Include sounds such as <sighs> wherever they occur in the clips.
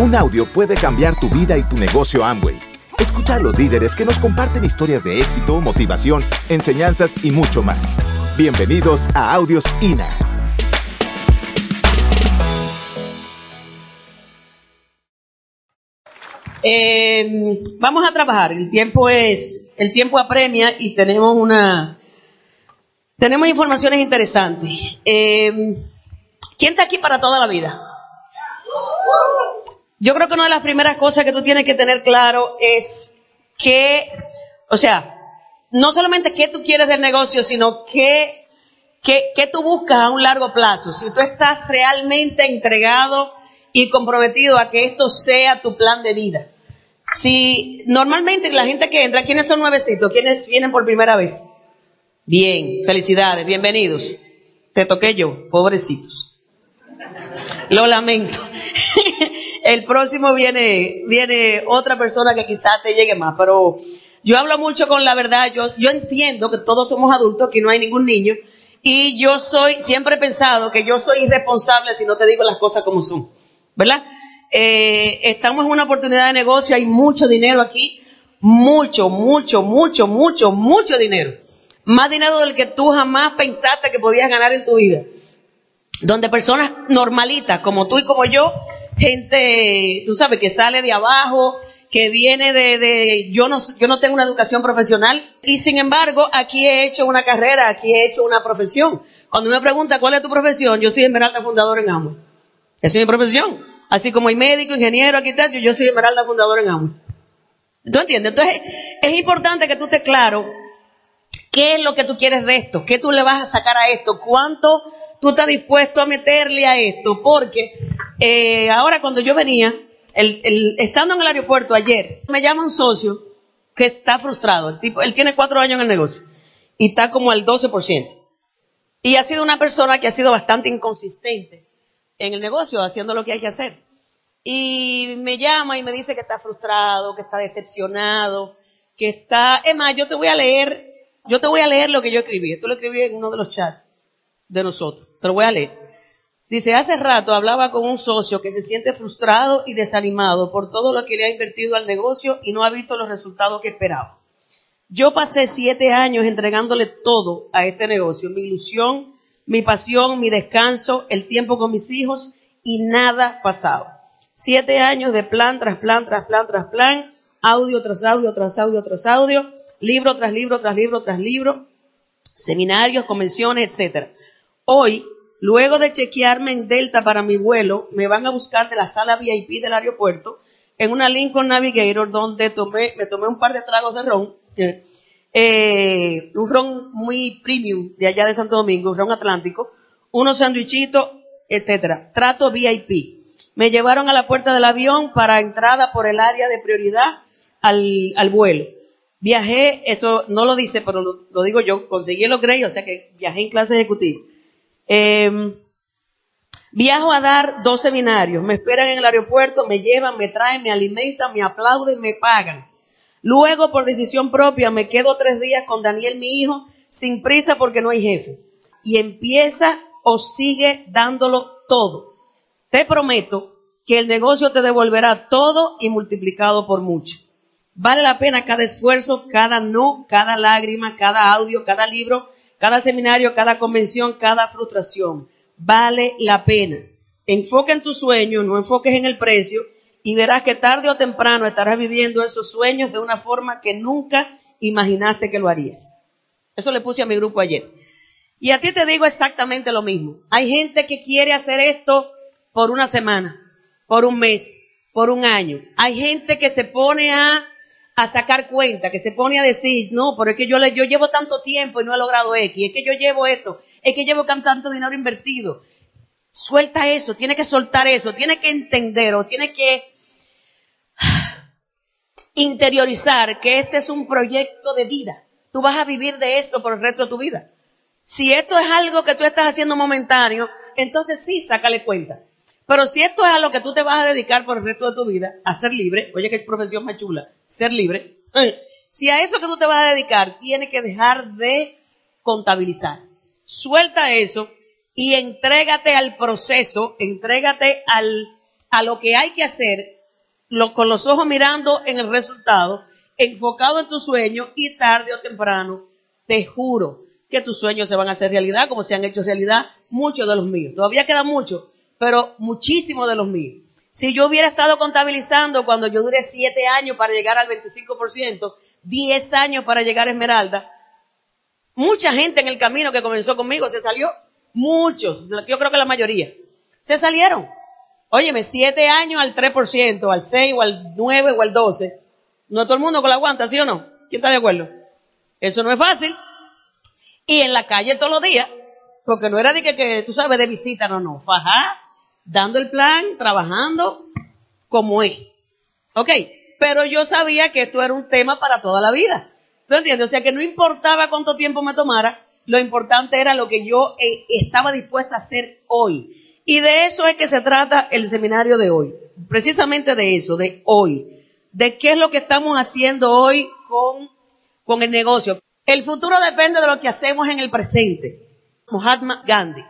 Un audio puede cambiar tu vida y tu negocio Amway. Escucha a los líderes que nos comparten historias de éxito, motivación, enseñanzas y mucho más. Bienvenidos a Audios INA. Eh, vamos a trabajar. El tiempo es, el tiempo apremia y tenemos una, tenemos informaciones interesantes. Eh, ¿Quién está aquí para toda la vida? Yo creo que una de las primeras cosas que tú tienes que tener claro es que, o sea, no solamente qué tú quieres del negocio, sino qué, qué, qué tú buscas a un largo plazo. Si tú estás realmente entregado y comprometido a que esto sea tu plan de vida. Si normalmente la gente que entra, ¿quiénes son nuevecitos? ¿Quiénes vienen por primera vez? Bien, felicidades, bienvenidos. Te toqué yo, pobrecitos. Lo lamento. <laughs> El próximo viene, viene otra persona que quizás te llegue más, pero yo hablo mucho con la verdad. Yo, yo entiendo que todos somos adultos, que no hay ningún niño, y yo soy, siempre he pensado que yo soy irresponsable si no te digo las cosas como son, ¿verdad? Eh, estamos en una oportunidad de negocio, hay mucho dinero aquí, mucho, mucho, mucho, mucho, mucho dinero. Más dinero del que tú jamás pensaste que podías ganar en tu vida. Donde personas normalitas, como tú y como yo, gente, tú sabes, que sale de abajo, que viene de, de, yo no, yo no tengo una educación profesional y sin embargo aquí he hecho una carrera, aquí he hecho una profesión. Cuando me pregunta cuál es tu profesión, yo soy Esmeralda Fundador en Amway. Esa es mi profesión. Así como hay médico, ingeniero, arquitecto, yo soy Esmeralda Fundador en Amway. ¿Tú entiendes? Entonces, es importante que tú estés claro qué es lo que tú quieres de esto, qué tú le vas a sacar a esto, cuánto tú estás dispuesto a meterle a esto, porque eh, ahora cuando yo venía, el, estando en el aeropuerto ayer, me llama un socio que está frustrado. El tipo, él tiene cuatro años en el negocio y está como al 12%. Y ha sido una persona que ha sido bastante inconsistente en el negocio, haciendo lo que hay que hacer. Y me llama y me dice que está frustrado, que está decepcionado, que está... Es más, yo te voy a leer, yo te voy a leer lo que yo escribí. Esto lo escribí en uno de los chats de nosotros. Te lo voy a leer. Dice, hace rato hablaba con un socio que se siente frustrado y desanimado por todo lo que le ha invertido al negocio y no ha visto los resultados que esperaba. Yo pasé siete años entregándole todo a este negocio, mi ilusión, mi pasión, mi descanso, el tiempo con mis hijos y nada pasaba. Siete años de plan tras plan, tras plan, tras plan, audio tras audio, tras audio, tras audio, libro tras libro, tras libro, tras libro, seminarios, convenciones, etcétera. Hoy Luego de chequearme en Delta para mi vuelo, me van a buscar de la sala VIP del aeropuerto en una Lincoln Navigator donde tomé, me tomé un par de tragos de ron, eh, un ron muy premium de allá de Santo Domingo, ron atlántico, unos sandwichitos, etcétera. Trato VIP. Me llevaron a la puerta del avión para entrada por el área de prioridad al, vuelo. Viajé, eso no lo dice, pero lo, lo digo yo, conseguí los Grey, o sea que viajé en clase ejecutiva. Eh, viajo a dar dos seminarios, me esperan en el aeropuerto, me llevan, me traen, me alimentan, me aplauden, me pagan. Luego, por decisión propia, me quedo tres días con Daniel, mi hijo, sin prisa porque no hay jefe. Y empieza o sigue dándolo todo. Te prometo que el negocio te devolverá todo y multiplicado por mucho. Vale la pena cada esfuerzo, cada no, cada lágrima, cada audio, cada libro, cada seminario, cada convención, cada frustración. Vale la pena. Enfoca en tu sueño, no enfoques en el precio y verás que tarde o temprano estarás viviendo esos sueños de una forma que nunca imaginaste que lo harías. Eso le puse a mi grupo ayer. Y a ti te digo exactamente lo mismo. Hay gente que quiere hacer esto por una semana, por un mes, por un año. Hay gente que se pone a a sacar cuenta, que se pone a decir, no, pero es que yo, le, yo llevo tanto tiempo y no he logrado X, es que yo llevo esto, es que llevo tanto dinero invertido. Suelta eso, tiene que soltar eso, tiene que entender o tiene que <sighs> interiorizar que este es un proyecto de vida. Tú vas a vivir de esto por el resto de tu vida. Si esto es algo que tú estás haciendo momentáneo, entonces sí, sácale cuenta. Pero si esto es a lo que tú te vas a dedicar por el resto de tu vida, a ser libre, oye, qué profesión más chula, ser libre. Si a eso que tú te vas a dedicar, tienes que dejar de contabilizar. Suelta eso y entrégate al proceso, entrégate al, a lo que hay que hacer, con los ojos mirando en el resultado, enfocado en tu sueño y tarde o temprano, te juro que tus sueños se van a hacer realidad como se han hecho realidad muchos de los míos. Todavía queda mucho, pero muchísimos de los míos. Si yo hubiera estado contabilizando cuando yo duré siete años para llegar al 25%, 10 años para llegar a Esmeralda, mucha gente en el camino que comenzó conmigo se salió. Muchos, yo creo que la mayoría, se salieron. Óyeme, siete años al 3%, al 6 o al 9 o al 12. No todo el mundo con la aguanta, ¿sí o no? ¿Quién está de acuerdo? Eso no es fácil. Y en la calle todos los días, porque no era de que, que tú sabes, de visita, no, no. Fajá, dando el plan, trabajando como es. ¿Ok? Pero yo sabía que esto era un tema para toda la vida. ¿Tú entiendes? O sea que no importaba cuánto tiempo me tomara, lo importante era lo que yo eh, estaba dispuesta a hacer hoy. Y de eso es que se trata el seminario de hoy. Precisamente de eso, de hoy. De qué es lo que estamos haciendo hoy con, con el negocio. El futuro depende de lo que hacemos en el presente. Mahatma Gandhi.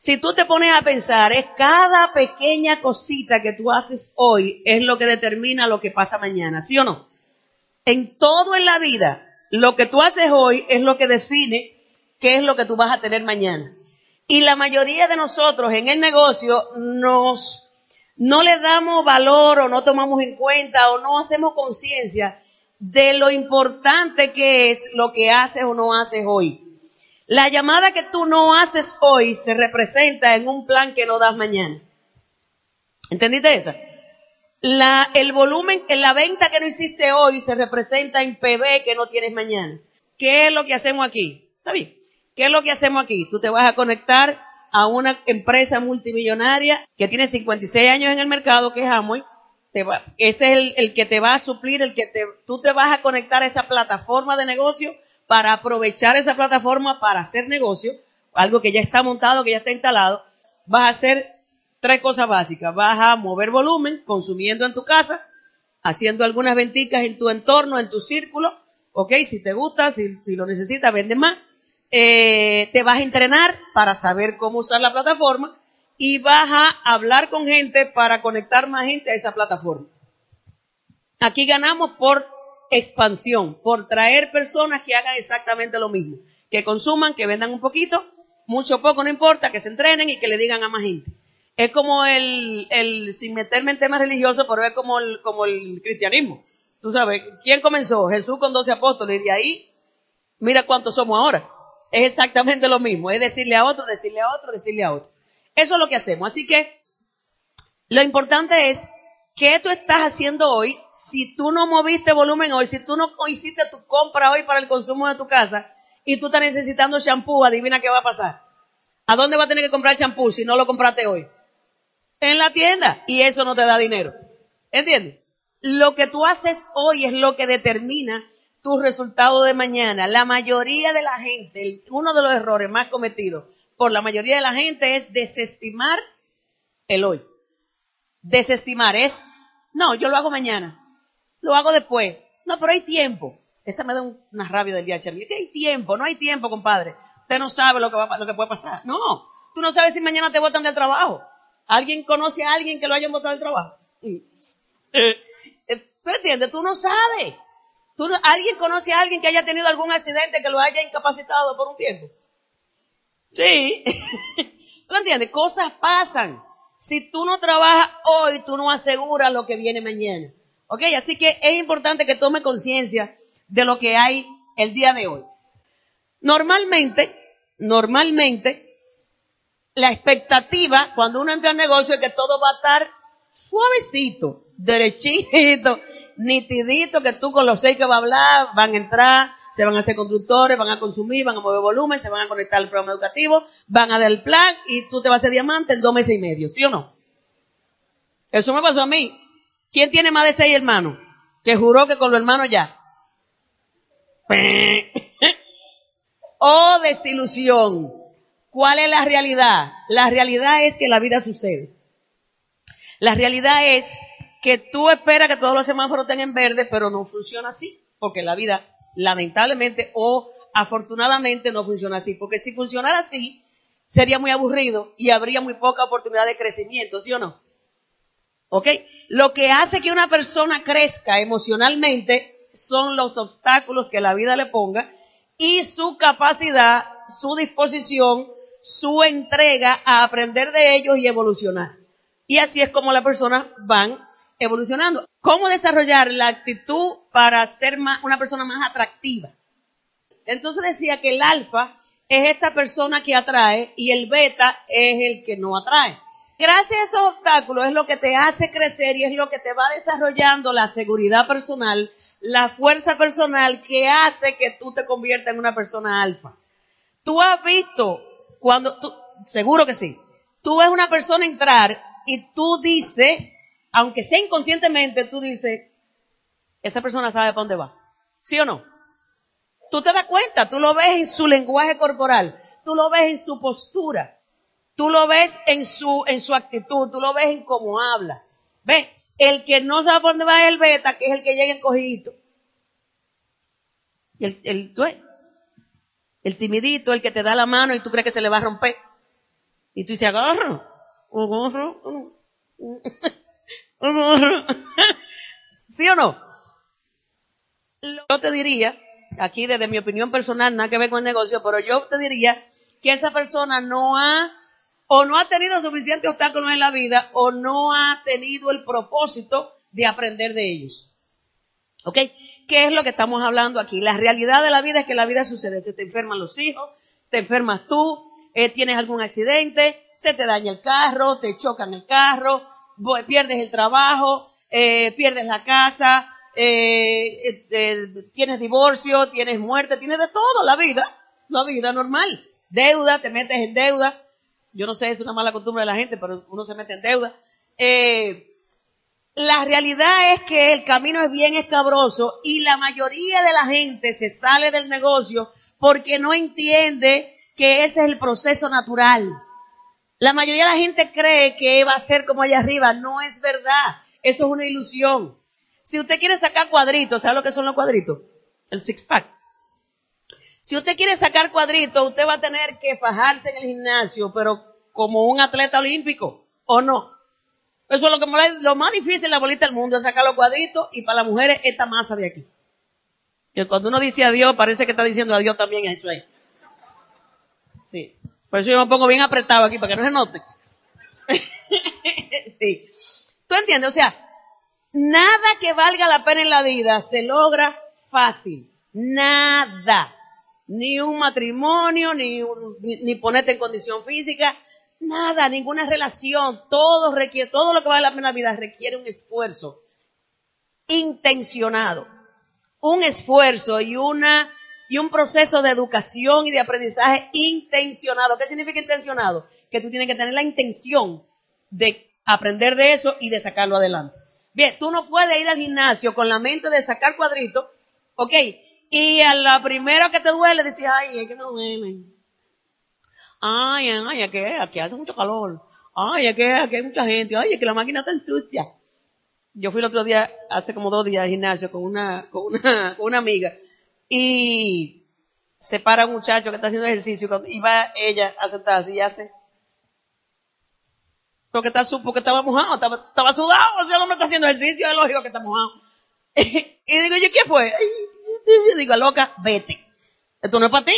Si tú te pones a pensar, es cada pequeña cosita que tú haces hoy es lo que determina lo que pasa mañana, ¿sí o no? En todo en la vida, lo que tú haces hoy es lo que define qué es lo que tú vas a tener mañana. Y la mayoría de nosotros en el negocio nos, no le damos valor o no tomamos en cuenta o no hacemos conciencia de lo importante que es lo que haces o no haces hoy. La llamada que tú no haces hoy se representa en un plan que no das mañana. ¿Entendiste eso? La, el volumen, en la venta que no hiciste hoy se representa en PB que no tienes mañana. ¿Qué es lo que hacemos aquí? ¿Está bien? ¿Qué es lo que hacemos aquí? Tú te vas a conectar a una empresa multimillonaria que tiene 56 años en el mercado, que es Amway. ese es el, que te va a suplir, el que te, tú te vas a conectar a esa plataforma de negocio para aprovechar esa plataforma para hacer negocio, algo que ya está montado, que ya está instalado. Vas a hacer tres cosas básicas. Vas a mover volumen, consumiendo en tu casa, haciendo algunas venticas en tu entorno, en tu círculo. Ok, si te gusta, si, lo necesitas, vende más eh, te vas a entrenar para saber cómo usar la plataforma y vas a hablar con gente para conectar más gente a esa plataforma. Aquí ganamos por expansión, por traer personas que hagan exactamente lo mismo, que consuman, que vendan un poquito, mucho o poco, no importa, que se entrenen y que le digan a más gente. Es como el, el sin meterme en temas religiosos, pero es como el, como el cristianismo. Tú sabes, ¿quién comenzó? Jesús con doce apóstoles y de ahí, mira cuántos somos ahora es exactamente lo mismo, es decirle a otro, decirle a otro, decirle a otro. Eso es lo que hacemos. Así que lo importante es qué tú estás haciendo hoy. Si tú no moviste volumen hoy, si tú no hiciste tu compra hoy para el consumo de tu casa y tú estás necesitando shampoo, adivina qué va a pasar. ¿A dónde va a tener que comprar shampoo si no lo compraste hoy? En la tienda. Y eso no te da dinero. ¿Entiendes? Lo que tú haces hoy es lo que determina tu resultado de mañana. La mayoría de la gente, uno de los errores más cometidos por la mayoría de la gente es desestimar el hoy. Desestimar es, no, yo lo hago mañana, lo hago después. No, pero hay tiempo. Esa me da una rabia del día, Charlie. hay tiempo, no hay tiempo, compadre. Usted no sabe lo que, va, que puede pasar. No, tú no sabes si mañana te votan del trabajo. ¿Alguien conoce a alguien que lo hayan votado del trabajo? Eh, eh, ¿Tú entiendes? Tú no sabes. ¿Alguien conoce a alguien que haya tenido algún accidente que lo haya incapacitado por un tiempo? Sí. <laughs> ¿Tú entiendes? Cosas pasan. Si tú no trabajas hoy, tú no aseguras lo que viene mañana. ¿Ok? Así que es importante que tome conciencia de lo que hay el día de hoy. Normalmente, normalmente, la expectativa cuando uno entra al negocio es que todo va a estar suavecito, derechito, <laughs> nitidito que tú con los seis que va a hablar, van a entrar, se van a hacer constructores, van a consumir, van a mover volumen, se van a conectar al programa educativo, van a dar el plan y tú te vas a hacer diamante en dos meses y medio, ¿sí o no? Eso me pasó a mí. ¿Quién tiene más de seis hermanos? Que juró que con los hermanos ya. <laughs> oh, desilusión. ¿Cuál es la realidad? La realidad es que la vida sucede. La realidad es que tú esperas que todos los semáforos estén en verde, pero no funciona así, porque la vida lamentablemente o afortunadamente no funciona así, porque si funcionara así, sería muy aburrido y habría muy poca oportunidad de crecimiento, ¿sí o no? ¿Ok? Lo que hace que una persona crezca emocionalmente son los obstáculos que la vida le ponga y su capacidad, su disposición, su entrega a aprender de ellos y evolucionar. Y así es como las personas van evolucionando. ¿Cómo desarrollar la actitud para ser una persona más atractiva? Entonces decía que el alfa es esta persona que atrae y el beta es el que no atrae. Gracias a esos obstáculos es lo que te hace crecer y es lo que te va desarrollando la seguridad personal, la fuerza personal que hace que tú te conviertas en una persona alfa. Tú has visto cuando tú, seguro que sí, tú ves una persona entrar y tú dices, aunque sea inconscientemente, tú dices, esa persona sabe para dónde va. ¿Sí o no? Tú te das cuenta, tú lo ves en su lenguaje corporal, tú lo ves en su postura, tú lo ves en su, en su actitud, tú lo ves en cómo habla. ¿Ves? El que no sabe para dónde va es el beta, que es el que llega encogidito. El, el, ¿tú el timidito, el que te da la mano y tú crees que se le va a romper. Y tú dices, agarra, agarra, <laughs> ¿Sí o no? Yo te diría, aquí desde mi opinión personal, nada que ver con el negocio, pero yo te diría que esa persona no ha, o no ha tenido suficientes obstáculos en la vida, o no ha tenido el propósito de aprender de ellos. ¿Ok? ¿Qué es lo que estamos hablando aquí? La realidad de la vida es que la vida sucede. Se te enferman los hijos, te enfermas tú, eh, tienes algún accidente, se te daña el carro, te chocan el carro, pierdes el trabajo, eh, pierdes la casa, eh, tienes divorcio, tienes muerte, tienes de todo la vida, la vida normal. Deuda, te metes en deuda. Yo no sé, es una mala costumbre de la gente, pero uno se mete en deuda. Eh, la realidad es que el camino es bien escabroso y la mayoría de la gente se sale del negocio porque no entiende que ese es el proceso natural. La mayoría de la gente cree que va a ser como allá arriba. No es verdad. Eso es una ilusión. Si usted quiere sacar cuadritos, ¿sabe lo que son los cuadritos? El six pack. Si usted quiere sacar cuadritos, usted va a tener que fajarse en el gimnasio, pero como un atleta olímpico, ¿o no? Eso es lo, que, lo más difícil en la bolita del mundo, es sacar los cuadritos y para las mujeres esta masa de aquí. Y cuando uno dice adiós, parece que está diciendo adiós también a eso ahí. Por eso yo me pongo bien apretado aquí, para que no se note. <laughs> sí. ¿Tú entiendes? O sea, nada que valga la pena en la vida se logra fácil. Nada. Ni un matrimonio, ni, ni ponerte en condición física, Nada, ninguna relación, todo requiere, todo lo que vale la pena en la vida requiere un esfuerzo intencionado. Un esfuerzo y una, y un proceso de educación y de aprendizaje intencionado. ¿Qué significa intencionado? Que tú tienes que tener la intención de aprender de eso y de sacarlo adelante. Bien, tú no puedes ir al gimnasio con la mente de sacar cuadritos, ok, y a la primera que te duele decir, ay, es que no duele Ay, ay, aquí, aquí hace mucho calor. Ay, aquí, aquí hay mucha gente. Ay, es que la máquina está sucia. Yo fui el otro día, hace como dos días al gimnasio con una, con una, con una amiga. Y se para un muchacho que está haciendo ejercicio y va ella a sentarse y hace. Porque, está, porque estaba mojado, estaba, sudado, o sea, el hombre está haciendo ejercicio, es lógico que está mojado. <laughs> y digo yo, ¿qué fue? Y digo, loca, vete. Esto no es para ti.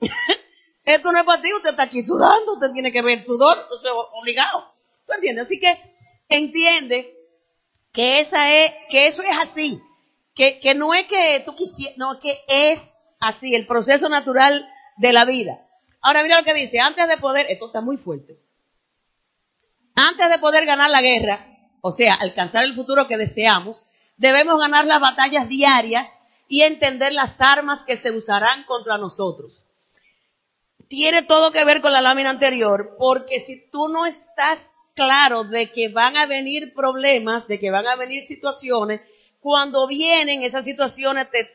<laughs> Esto no es para ti, usted está aquí sudando, usted tiene que ver sudor, usted obligado. ¿Tú entiendes? Así que entiende que esa es, que eso es así. Que, no es que tú quisieras, no, que es así, el proceso natural de la vida. Ahora mira lo que dice, antes de poder, esto está muy fuerte. Antes de poder ganar la guerra, o sea, alcanzar el futuro que deseamos, debemos ganar las batallas diarias y entender las armas que se usarán contra nosotros tiene todo que ver con la lámina anterior, porque si tú no estás claro de que van a venir problemas, de que van a venir situaciones, cuando vienen esas situaciones te,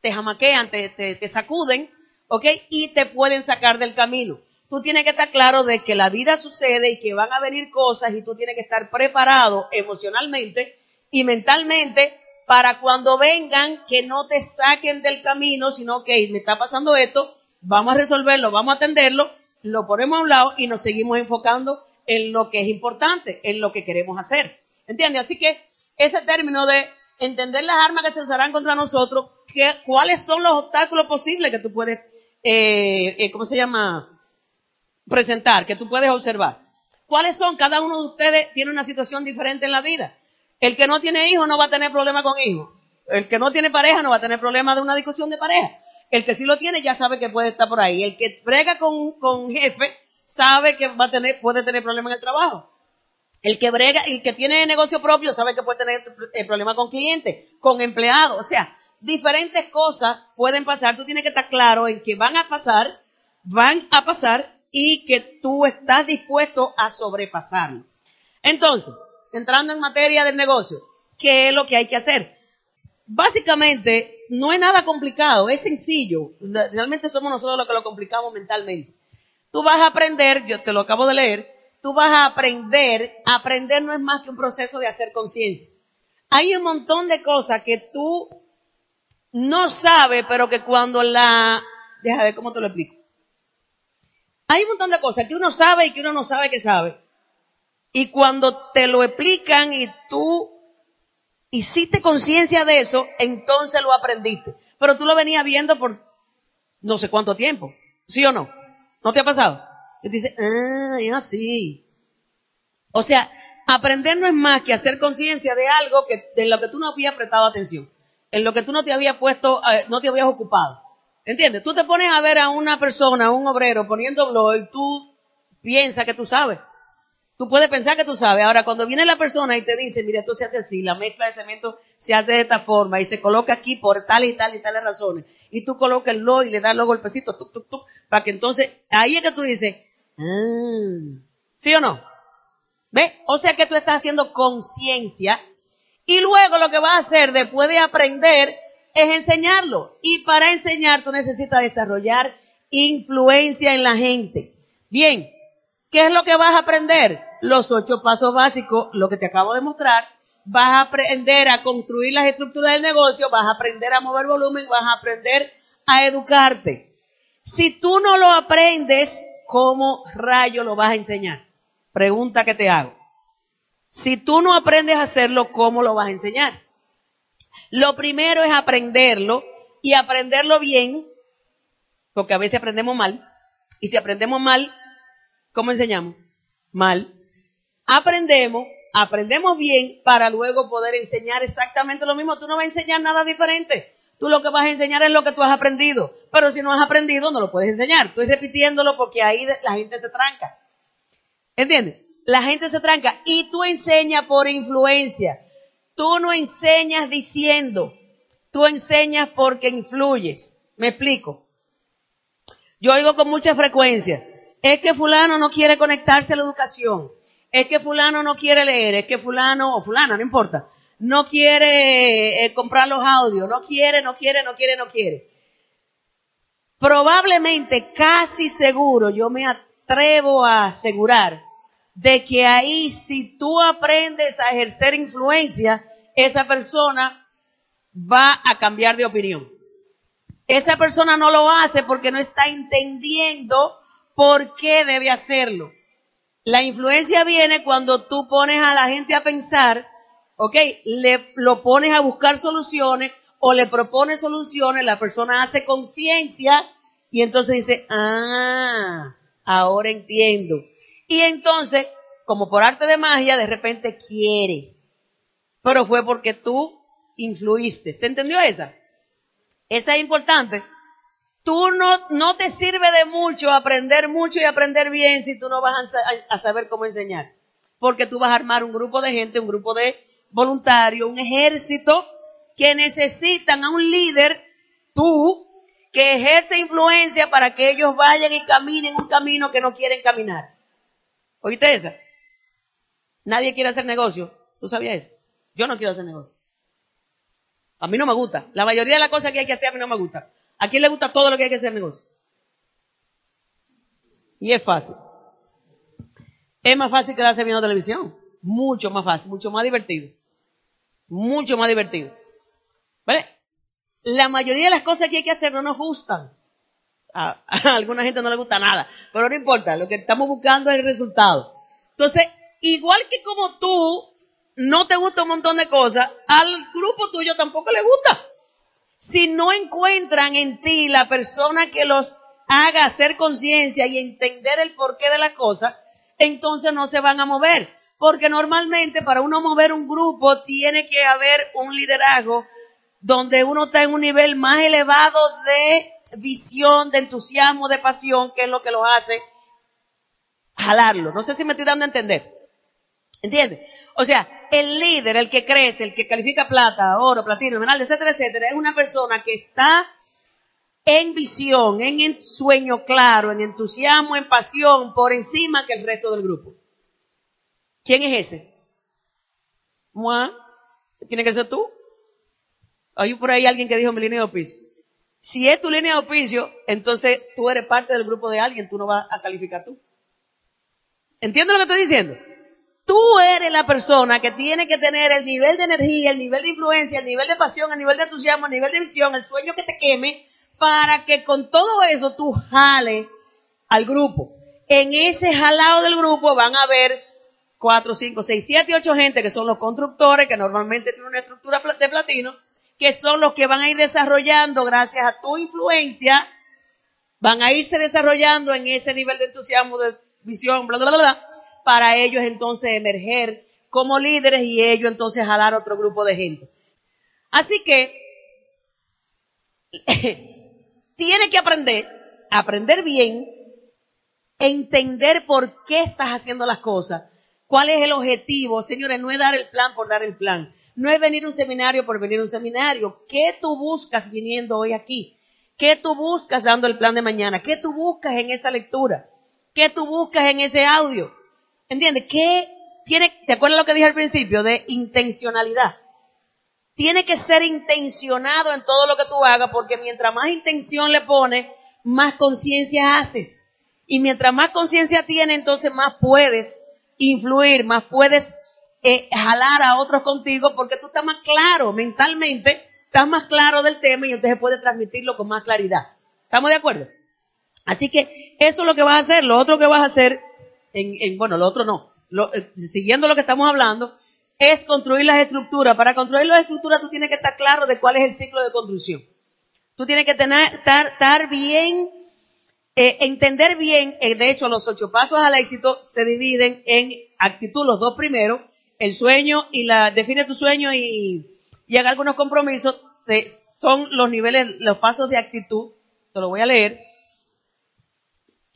te jamaquean, te, te, te sacuden, ¿ok? Y te pueden sacar del camino. Tú tienes que estar claro de que la vida sucede y que van a venir cosas y tú tienes que estar preparado emocionalmente y mentalmente para cuando vengan que no te saquen del camino, sino que me está pasando esto, vamos a resolverlo, vamos a atenderlo, lo ponemos a un lado y nos seguimos enfocando en lo que es importante, en lo que queremos hacer. ¿Entiendes? Así que ese término de entender las armas que se usarán contra nosotros, que, cuáles son los obstáculos posibles que tú puedes, eh, eh, ¿cómo se llama? Presentar, que tú puedes observar. ¿Cuáles son? Cada uno de ustedes tiene una situación diferente en la vida. El que no tiene hijos no va a tener problema con hijos. El que no tiene pareja no va a tener problema de una discusión de pareja. El que sí lo tiene ya sabe que puede estar por ahí. El que brega con, con jefe sabe que va a tener, puede tener problemas en el trabajo. El que brega, el que tiene negocio propio sabe que puede tener el problema con clientes, con empleados. O sea, diferentes cosas pueden pasar. Tú tienes que estar claro en que van a pasar, van a pasar y que tú estás dispuesto a sobrepasarlo. Entonces, entrando en materia del negocio, ¿qué es lo que hay que hacer? Básicamente, no es nada complicado, es sencillo. Realmente somos nosotros los que lo complicamos mentalmente. Tú vas a aprender, yo te lo acabo de leer, tú vas a aprender, aprender no es más que un proceso de hacer conciencia. Hay un montón de cosas que tú no sabes, pero que cuando la... Deja ver cómo te lo explico. Hay un montón de cosas que uno sabe y que uno no sabe que sabe. Y cuando te lo explican y tú hiciste conciencia de eso, entonces lo aprendiste. Pero tú lo venías viendo por no sé cuánto tiempo. ¿Sí o no? ¿No te ha pasado? Y tú dices, ah, es así. O sea, aprender no es más que hacer conciencia de algo que, de lo que tú no habías prestado atención. En lo que tú no te habías puesto, eh, no te habías ocupado. ¿Entiendes? Tú te pones a ver a una persona, a un obrero, poniendo blog y tú piensas que tú sabes. Tú puedes pensar que tú sabes. Ahora, cuando viene la persona y te dice, mira, esto se hace así, la mezcla de cemento se hace de esta forma y se coloca aquí por tal y tal y tales razones. Y tú colocas el lo y le das los golpecitos, tuk, tuk, tuk, para que entonces, ahí es que tú dices, ¿sí o no? ¿Ves? O sea que tú estás haciendo conciencia y luego lo que vas a hacer después de aprender es enseñarlo. Y para enseñar tú necesitas desarrollar influencia en la gente. Bien, ¿qué es lo que vas a aprender? los ocho pasos básicos, lo que te acabo de mostrar, vas a aprender a construir las estructuras del negocio, vas a aprender a mover volumen, vas a aprender a educarte. Si tú no lo aprendes, ¿cómo rayo lo vas a enseñar? Pregunta que te hago. Si tú no aprendes a hacerlo, ¿cómo lo vas a enseñar? Lo primero es aprenderlo y aprenderlo bien, porque a veces aprendemos mal. Y si aprendemos mal, ¿cómo enseñamos? Mal aprendemos, aprendemos bien para luego poder enseñar exactamente lo mismo. Tú no vas a enseñar nada diferente. Tú lo que vas a enseñar es lo que tú has aprendido. Pero si no has aprendido, no lo puedes enseñar. Estoy repitiéndolo porque ahí la gente se tranca. ¿Entiendes? La gente se tranca y tú enseñas por influencia. Tú no enseñas diciendo. Tú enseñas porque influyes. ¿Me explico? Yo oigo con mucha frecuencia. Es que fulano no quiere conectarse a la educación es que fulano no quiere leer, es que fulano o fulana, no importa, no quiere eh, comprar los audios, no quiere, no quiere, no quiere, no quiere. Probablemente, casi seguro, yo me atrevo a asegurar de que ahí si tú aprendes a ejercer influencia, esa persona va a cambiar de opinión. Esa persona no lo hace porque no está entendiendo por qué debe hacerlo. La influencia viene cuando tú pones a la gente a pensar, ok, le, lo pones a buscar soluciones o le propones soluciones, la persona hace conciencia y entonces dice, ah, ahora entiendo. Y entonces, como por arte de magia, de repente quiere. Pero fue porque tú influiste. ¿Se entendió esa? Esa es importante tú no, no te sirve de mucho aprender mucho y aprender bien si tú no vas a, a, saber cómo enseñar. Porque tú vas a armar un grupo de gente, un grupo de voluntarios, un ejército que necesitan a un líder, tú, que ejerce influencia para que ellos vayan y caminen un camino que no quieren caminar. ¿Oíste esa? Nadie quiere hacer negocio. ¿Tú sabías eso? Yo no quiero hacer negocio. A mí no me gusta. La mayoría de las cosas que hay que hacer a mí no me gusta. ¿A quién le gusta todo lo que hay que hacer negocio? Y es fácil. Es más fácil quedarse viendo televisión. Mucho más fácil, mucho más divertido. Mucho más divertido. ¿Vale? La mayoría de las cosas que hay que hacer no nos gustan. <laughs> A, alguna gente no le gusta nada. Pero no importa, lo que estamos buscando es el resultado. Entonces, igual que como tú no te gusta un montón de cosas, al grupo tuyo tampoco le gusta. Si no encuentran en ti la persona que los haga hacer conciencia y entender el porqué de la cosa, entonces no se van a mover. Porque normalmente para uno mover un grupo tiene que haber un liderazgo donde uno está en un nivel más elevado de visión, de entusiasmo, de pasión, que es lo que lo hace jalarlo. No sé si me estoy dando a entender. ¿Entiendes? O sea, el líder, el que crece, el que califica plata, oro, platino, esmeralda, etcétera, etcétera, es una persona que está en visión, en sueño claro, en entusiasmo, en pasión, por encima que el resto del grupo. ¿Quién es ese? ¿Mua? ¿Tiene que ser tú? Hay por ahí alguien que dijo mi línea de oficio. Si es tu línea de oficio, entonces tú eres parte del grupo de alguien, tú no vas a calificar tú. ¿Entiendes lo que estoy diciendo? Tú eres la persona que tiene que tener el nivel de energía, el nivel de influencia, el nivel de pasión, el nivel de entusiasmo, el nivel de visión, el sueño que te queme, para que con todo eso tú jales al grupo. En ese jalado del grupo van a haber cuatro, cinco, seis, siete, ocho gente que son los constructores, que normalmente tienen una estructura de platino, que son los que van a ir desarrollando gracias a tu influencia, van a irse desarrollando en ese nivel de entusiasmo, de visión, bla, bla, bla, bla para ellos entonces emerger como líderes y ellos entonces jalar otro grupo de gente. Así que <laughs> tiene que aprender, aprender bien, entender por qué estás haciendo las cosas, cuál es el objetivo. Señores, no es dar el plan por dar el plan. No es venir a un seminario por venir a un seminario. ¿Qué tú buscas viniendo hoy aquí? ¿Qué tú buscas dando el plan de mañana? ¿Qué tú buscas en esa lectura? ¿Qué tú buscas en ese audio? ¿Entiendes? ¿Qué tiene, ¿te acuerdas lo que dije al principio? De intencionalidad. Tiene que ser intencionado en todo lo que tú hagas, porque mientras más intención le pones, más conciencia haces. Y mientras más conciencia tienes, entonces más puedes influir, más puedes eh, jalar a otros contigo, porque tú estás más claro mentalmente, estás más claro del tema y entonces puedes transmitirlo con más claridad. ¿Estamos de acuerdo? Así que eso es lo que vas a hacer. Lo otro que vas a hacer en, bueno, lo otro no, eh, siguiendo lo que estamos hablando, es construir las estructuras. Para construir las estructuras tú tienes que estar claro de cuál es el ciclo de construcción. Tú tienes que tener, estar, bien, eh, entender bien, eh, de hecho los ocho pasos al éxito se dividen en actitud, los dos primeros, el sueño y la, define tu sueño y, y haga algunos compromisos, son los niveles, los pasos de actitud, te lo voy a leer.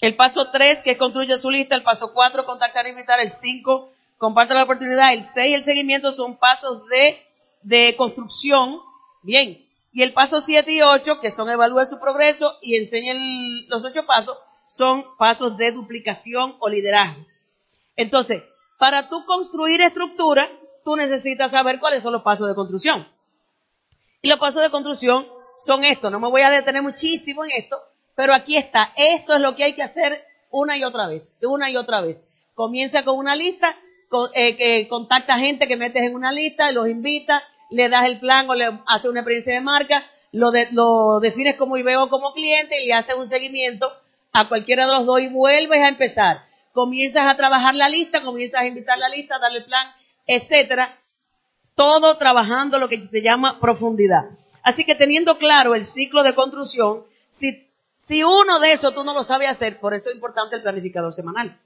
El paso 3, que construye su lista. El paso 4, contactar e invitar. El 5, comparte la oportunidad. El 6, el seguimiento son pasos de, de construcción. Bien. Y el paso 7 y 8, que son evalúe su progreso y enseñen los 8 pasos, son pasos de duplicación o liderazgo. Entonces, para tú construir estructura, tú necesitas saber cuáles son los pasos de construcción. Y los pasos de construcción son estos. No me voy a detener muchísimo en esto, pero aquí está, esto es lo que hay que hacer una y otra vez, una y otra vez. Comienza con una lista, eh, que contacta gente que metes en una lista, los invita, le das el plan o le hace una experiencia de marca, lo, lo defines como IBO como cliente y le haces un seguimiento a cualquiera de los dos y vuelves a empezar. Comienzas a trabajar la lista, comienzas a invitar la lista, darle el plan, etcétera. Todo trabajando lo que se llama profundidad. Así que teniendo claro el ciclo de construcción, si si uno de esos tú no lo sabes hacer, por eso es importante el planificador semanal.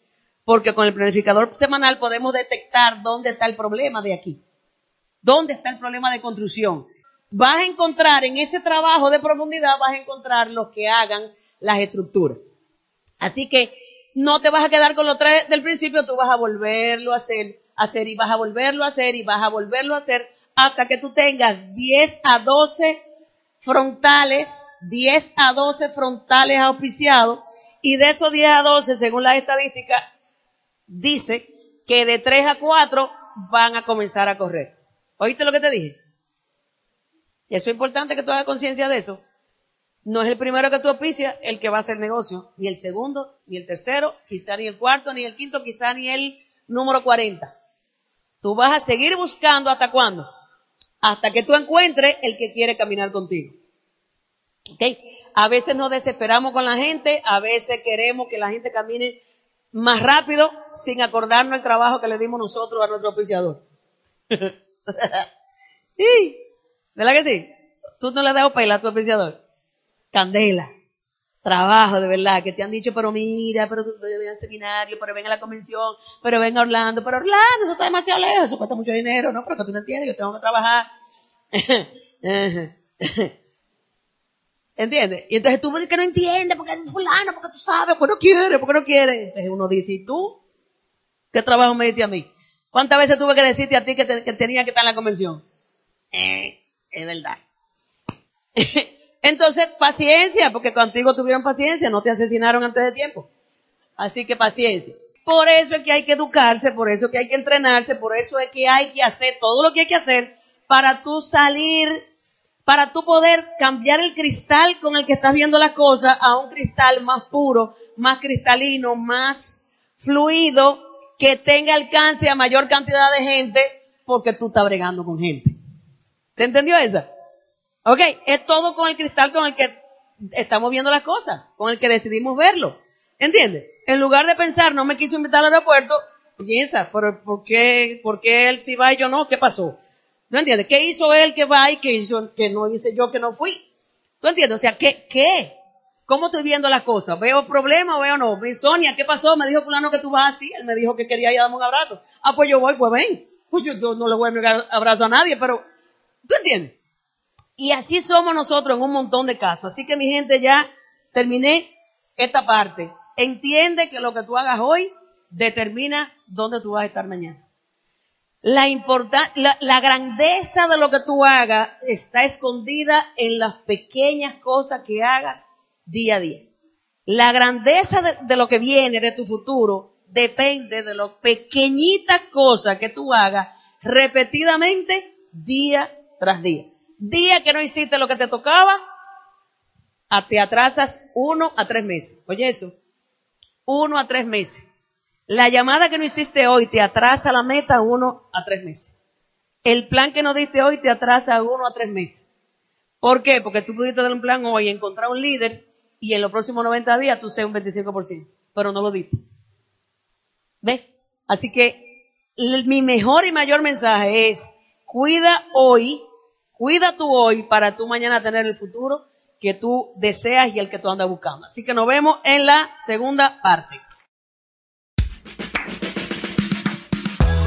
Porque con el planificador semanal podemos detectar dónde está el problema de aquí. ¿Dónde está el problema de construcción? Vas a encontrar en ese trabajo de profundidad, vas a encontrar los que hagan las estructuras. Así que no te vas a quedar con los tres del principio, tú vas a volverlo a hacer, hacer y vas a volverlo a hacer y vas a volverlo a hacer hasta que tú tengas 10 a 12 frontales 10 a 12 frontales auspiciados y de esos 10 a 12, según las estadísticas, dice que de 3 a 4 van a comenzar a correr. ¿Oíste lo que te dije? Y eso es importante que tú hagas conciencia de eso. No es el primero que tú auspicias el que va a hacer negocio, ni el segundo, ni el tercero, quizá ni el cuarto, ni el quinto, quizá ni el número 40. Tú vas a seguir buscando hasta cuándo? Hasta que tú encuentres el que quiere caminar contigo. A veces nos desesperamos con la gente, a veces queremos que la gente camine más rápido sin acordarnos el trabajo que le dimos nosotros a nuestro oficiador. <laughs> <laughs> ¿Sí? ¿Verdad que sí? Tú no le has dado pela a tu oficiador. Candela. Trabajo, de verdad, que te han dicho, pero mira, pero ven al seminario, pero ven a la convención, pero ven a Orlando, pero Orlando, eso está demasiado lejos, eso cuesta mucho dinero, no, pero que tú no entiendes, yo tengo que trabajar. <laughs> ¿Entiendes? Y entonces tú que no entiendes, porque es fulano, porque tú sabes, porque no quiere, porque no quiere. Entonces uno dice, ¿y tú? ¿Qué trabajo me diste a mí? ¿Cuántas veces tuve que decirte a ti que, tenía que estar en la convención? Eh, es verdad. <laughs> entonces, paciencia, porque contigo tuvieron paciencia, no te asesinaron antes de tiempo. Así que paciencia. Por eso es que hay que educarse, por eso es que hay que entrenarse, por eso es que hay que hacer todo lo que hay que hacer para tú salir para tú poder cambiar el cristal con el que estás viendo las cosas a un cristal más puro, más cristalino, más fluido, que tenga alcance a mayor cantidad de gente, porque tú estás bregando con gente. ¿Se entendió esa? Ok, es todo con el cristal con el que estamos viendo las cosas, con el que decidimos verlo. ¿Entiendes? En lugar de pensar, no me quiso invitar al aeropuerto, piensa, ¿por, por, qué, ¿por qué él sí va y yo no? ¿Qué pasó? ¿No entiendes? ¿Qué hizo él que va y qué hizo que no hice yo que no fui? ¿Tú entiendes? O sea, ¿qué? ¿Qué? ¿Cómo estoy viendo las cosas? ¿Veo problemas o veo no? Sonia, ¿qué pasó? Me dijo fulano que tú vas así. Él me dijo que quería ir a darme un abrazo. Ah, pues yo voy, pues ven. Pues yo, no le voy a negar abrazo a nadie, pero ¿tú entiendes? Y así somos nosotros en un montón de casos. Así que mi gente, ya terminé esta parte. Entiende que lo que tú hagas hoy determina dónde tú vas a estar mañana. La, la, grandeza de lo que tú hagas está escondida en las pequeñas cosas que hagas día a día. La grandeza de, lo que viene de tu futuro depende de las pequeñitas cosas que tú hagas repetidamente día tras día. Día que no hiciste lo que te tocaba, te atrasas uno a tres meses. Oye eso, uno a tres meses. La llamada que no hiciste hoy te atrasa la meta uno a tres meses. El plan que no diste hoy te atrasa uno a tres meses. ¿Por qué? Porque tú pudiste dar un plan hoy, encontrar un líder y en los próximos 90 días tú seas un 25%, pero no lo diste. ¿Ves? Así que mi mejor y mayor mensaje es, cuida hoy, cuida tú hoy para tú mañana tener el futuro que tú deseas y el que tú andas buscando. Así que nos vemos en la segunda parte.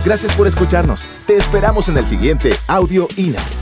Gracias por escucharnos. Te esperamos en el siguiente Audio INA.